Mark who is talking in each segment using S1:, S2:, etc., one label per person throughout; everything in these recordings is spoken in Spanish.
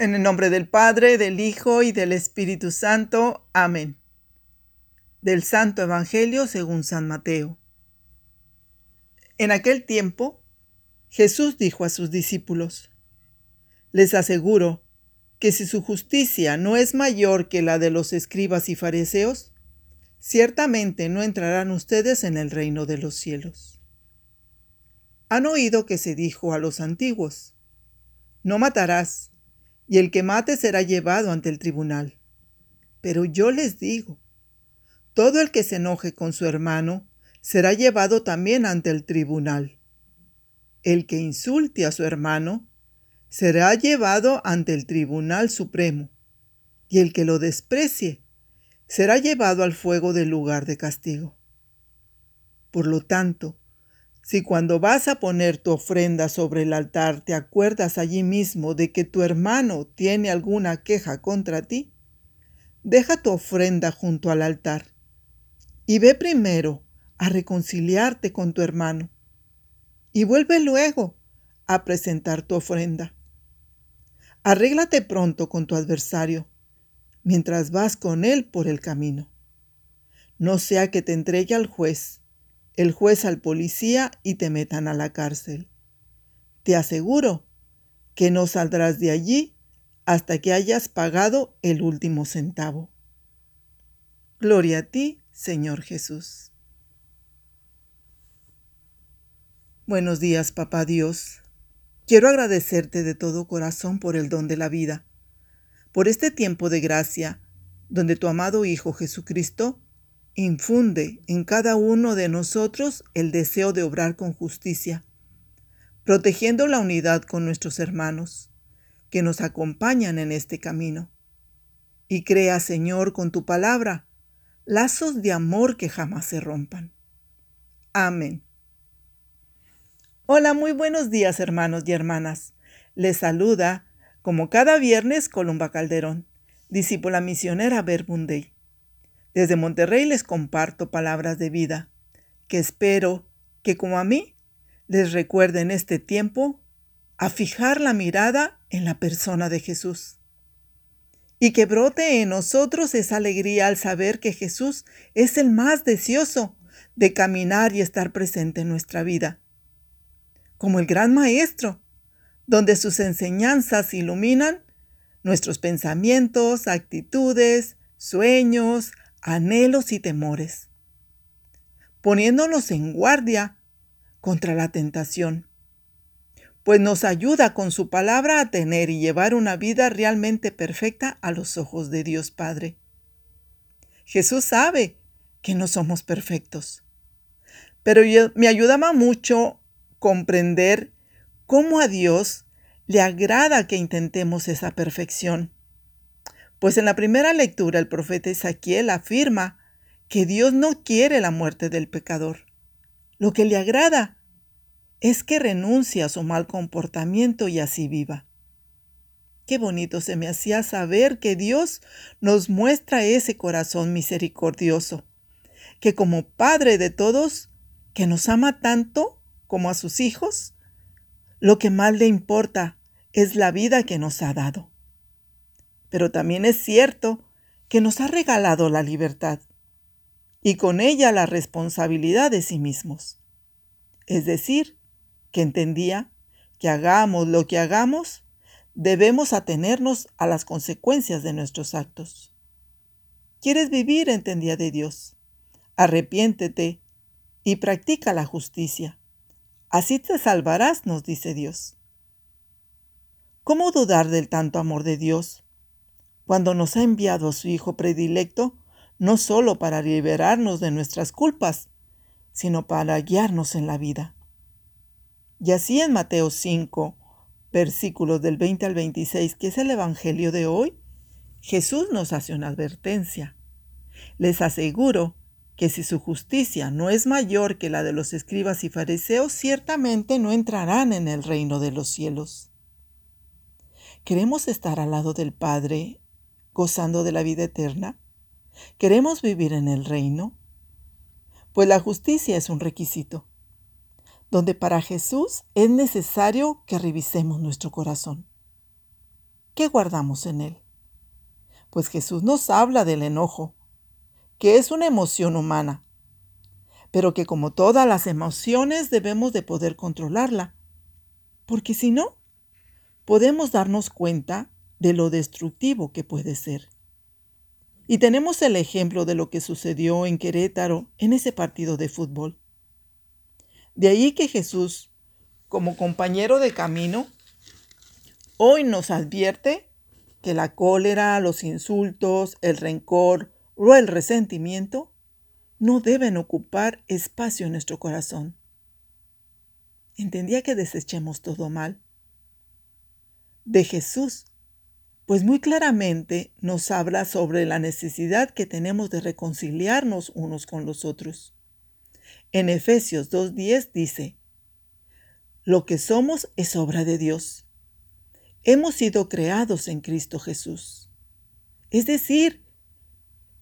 S1: En el nombre del Padre, del Hijo y del Espíritu Santo. Amén. Del Santo Evangelio según San Mateo. En aquel tiempo, Jesús dijo a sus discípulos, Les aseguro que si su justicia no es mayor que la de los escribas y fariseos, ciertamente no entrarán ustedes en el reino de los cielos. Han oído que se dijo a los antiguos, No matarás y el que mate será llevado ante el tribunal. Pero yo les digo, todo el que se enoje con su hermano será llevado también ante el tribunal. El que insulte a su hermano será llevado ante el tribunal supremo, y el que lo desprecie será llevado al fuego del lugar de castigo. Por lo tanto, si cuando vas a poner tu ofrenda sobre el altar te acuerdas allí mismo de que tu hermano tiene alguna queja contra ti, deja tu ofrenda junto al altar y ve primero a reconciliarte con tu hermano y vuelve luego a presentar tu ofrenda. Arréglate pronto con tu adversario mientras vas con él por el camino. No sea que te entregue al juez el juez al policía y te metan a la cárcel. Te aseguro que no saldrás de allí hasta que hayas pagado el último centavo. Gloria a ti, Señor Jesús. Buenos días, Papá Dios. Quiero agradecerte de todo corazón por el don de la vida, por este tiempo de gracia, donde tu amado Hijo Jesucristo infunde en cada uno de nosotros el deseo de obrar con justicia, protegiendo la unidad con nuestros hermanos, que nos acompañan en este camino. Y crea, Señor, con tu palabra, lazos de amor que jamás se rompan. Amén. Hola, muy buenos días, hermanos y hermanas. Les saluda, como cada viernes, Columba Calderón, discípula misionera Verbunday. Desde Monterrey les comparto palabras de vida, que espero que como a mí les recuerden este tiempo a fijar la mirada en la persona de Jesús. Y que brote en nosotros esa alegría al saber que Jesús es el más deseoso de caminar y estar presente en nuestra vida. Como el gran Maestro, donde sus enseñanzas iluminan nuestros pensamientos, actitudes, sueños, anhelos y temores, poniéndonos en guardia contra la tentación, pues nos ayuda con su palabra a tener y llevar una vida realmente perfecta a los ojos de Dios Padre. Jesús sabe que no somos perfectos, pero me ayudaba mucho comprender cómo a Dios le agrada que intentemos esa perfección pues en la primera lectura el profeta Ezequiel afirma que Dios no quiere la muerte del pecador. Lo que le agrada es que renuncie a su mal comportamiento y así viva. Qué bonito se me hacía saber que Dios nos muestra ese corazón misericordioso, que como Padre de todos, que nos ama tanto como a sus hijos, lo que más le importa es la vida que nos ha dado pero también es cierto que nos ha regalado la libertad y con ella la responsabilidad de sí mismos. Es decir, que entendía que hagamos lo que hagamos, debemos atenernos a las consecuencias de nuestros actos. ¿Quieres vivir? entendía de Dios. Arrepiéntete y practica la justicia. Así te salvarás, nos dice Dios. ¿Cómo dudar del tanto amor de Dios cuando nos ha enviado a su Hijo predilecto, no solo para liberarnos de nuestras culpas, sino para guiarnos en la vida. Y así en Mateo 5, versículos del 20 al 26, que es el Evangelio de hoy, Jesús nos hace una advertencia. Les aseguro que si su justicia no es mayor que la de los escribas y fariseos, ciertamente no entrarán en el reino de los cielos. Queremos estar al lado del Padre gozando de la vida eterna? ¿Queremos vivir en el reino? Pues la justicia es un requisito, donde para Jesús es necesario que revisemos nuestro corazón. ¿qué guardamos en él? Pues Jesús nos habla del enojo, que es una emoción humana, pero que como todas las emociones debemos de poder controlarla, porque si no, podemos darnos cuenta de lo destructivo que puede ser. Y tenemos el ejemplo de lo que sucedió en Querétaro en ese partido de fútbol. De ahí que Jesús, como compañero de camino, hoy nos advierte que la cólera, los insultos, el rencor o el resentimiento no deben ocupar espacio en nuestro corazón. Entendía que desechemos todo mal. De Jesús, pues muy claramente nos habla sobre la necesidad que tenemos de reconciliarnos unos con los otros. En Efesios 2.10 dice, Lo que somos es obra de Dios. Hemos sido creados en Cristo Jesús. Es decir,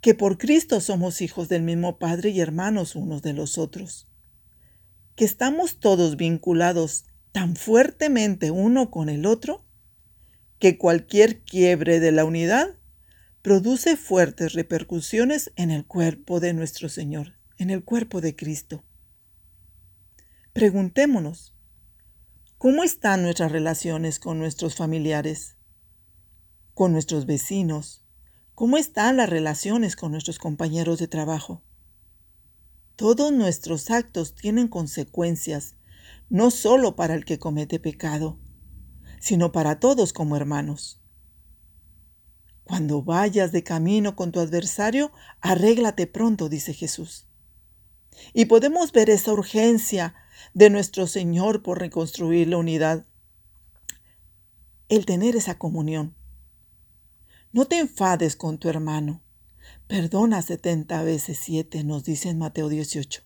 S1: que por Cristo somos hijos del mismo Padre y hermanos unos de los otros, que estamos todos vinculados tan fuertemente uno con el otro, que cualquier quiebre de la unidad produce fuertes repercusiones en el cuerpo de nuestro Señor, en el cuerpo de Cristo. Preguntémonos, ¿cómo están nuestras relaciones con nuestros familiares, con nuestros vecinos, ¿Cómo están las relaciones con nuestros compañeros de trabajo? Todos nuestros actos tienen consecuencias, no solo para el que comete pecado, sino para todos como hermanos. Cuando vayas de camino con tu adversario, arréglate pronto, dice Jesús. Y podemos ver esa urgencia de nuestro Señor por reconstruir la unidad, el tener esa comunión. No te enfades con tu hermano. Perdona setenta veces siete, nos dice en Mateo 18.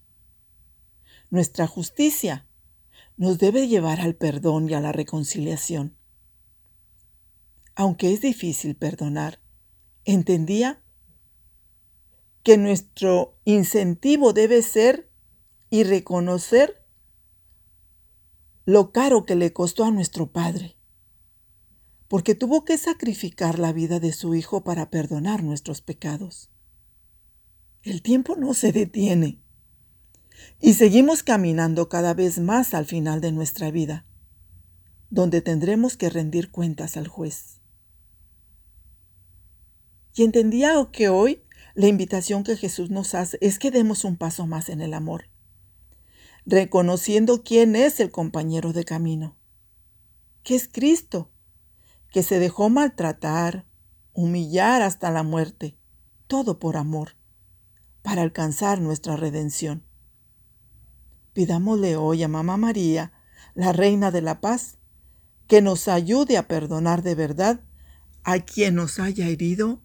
S1: Nuestra justicia nos debe llevar al perdón y a la reconciliación. Aunque es difícil perdonar, entendía que nuestro incentivo debe ser y reconocer lo caro que le costó a nuestro Padre porque tuvo que sacrificar la vida de su Hijo para perdonar nuestros pecados. El tiempo no se detiene y seguimos caminando cada vez más al final de nuestra vida, donde tendremos que rendir cuentas al juez. Y entendía que hoy la invitación que Jesús nos hace es que demos un paso más en el amor, reconociendo quién es el compañero de camino, que es Cristo, que se dejó maltratar, humillar hasta la muerte, todo por amor, para alcanzar nuestra redención. Pidámosle hoy a Mamá María, la Reina de la Paz, que nos ayude a perdonar de verdad a quien nos haya herido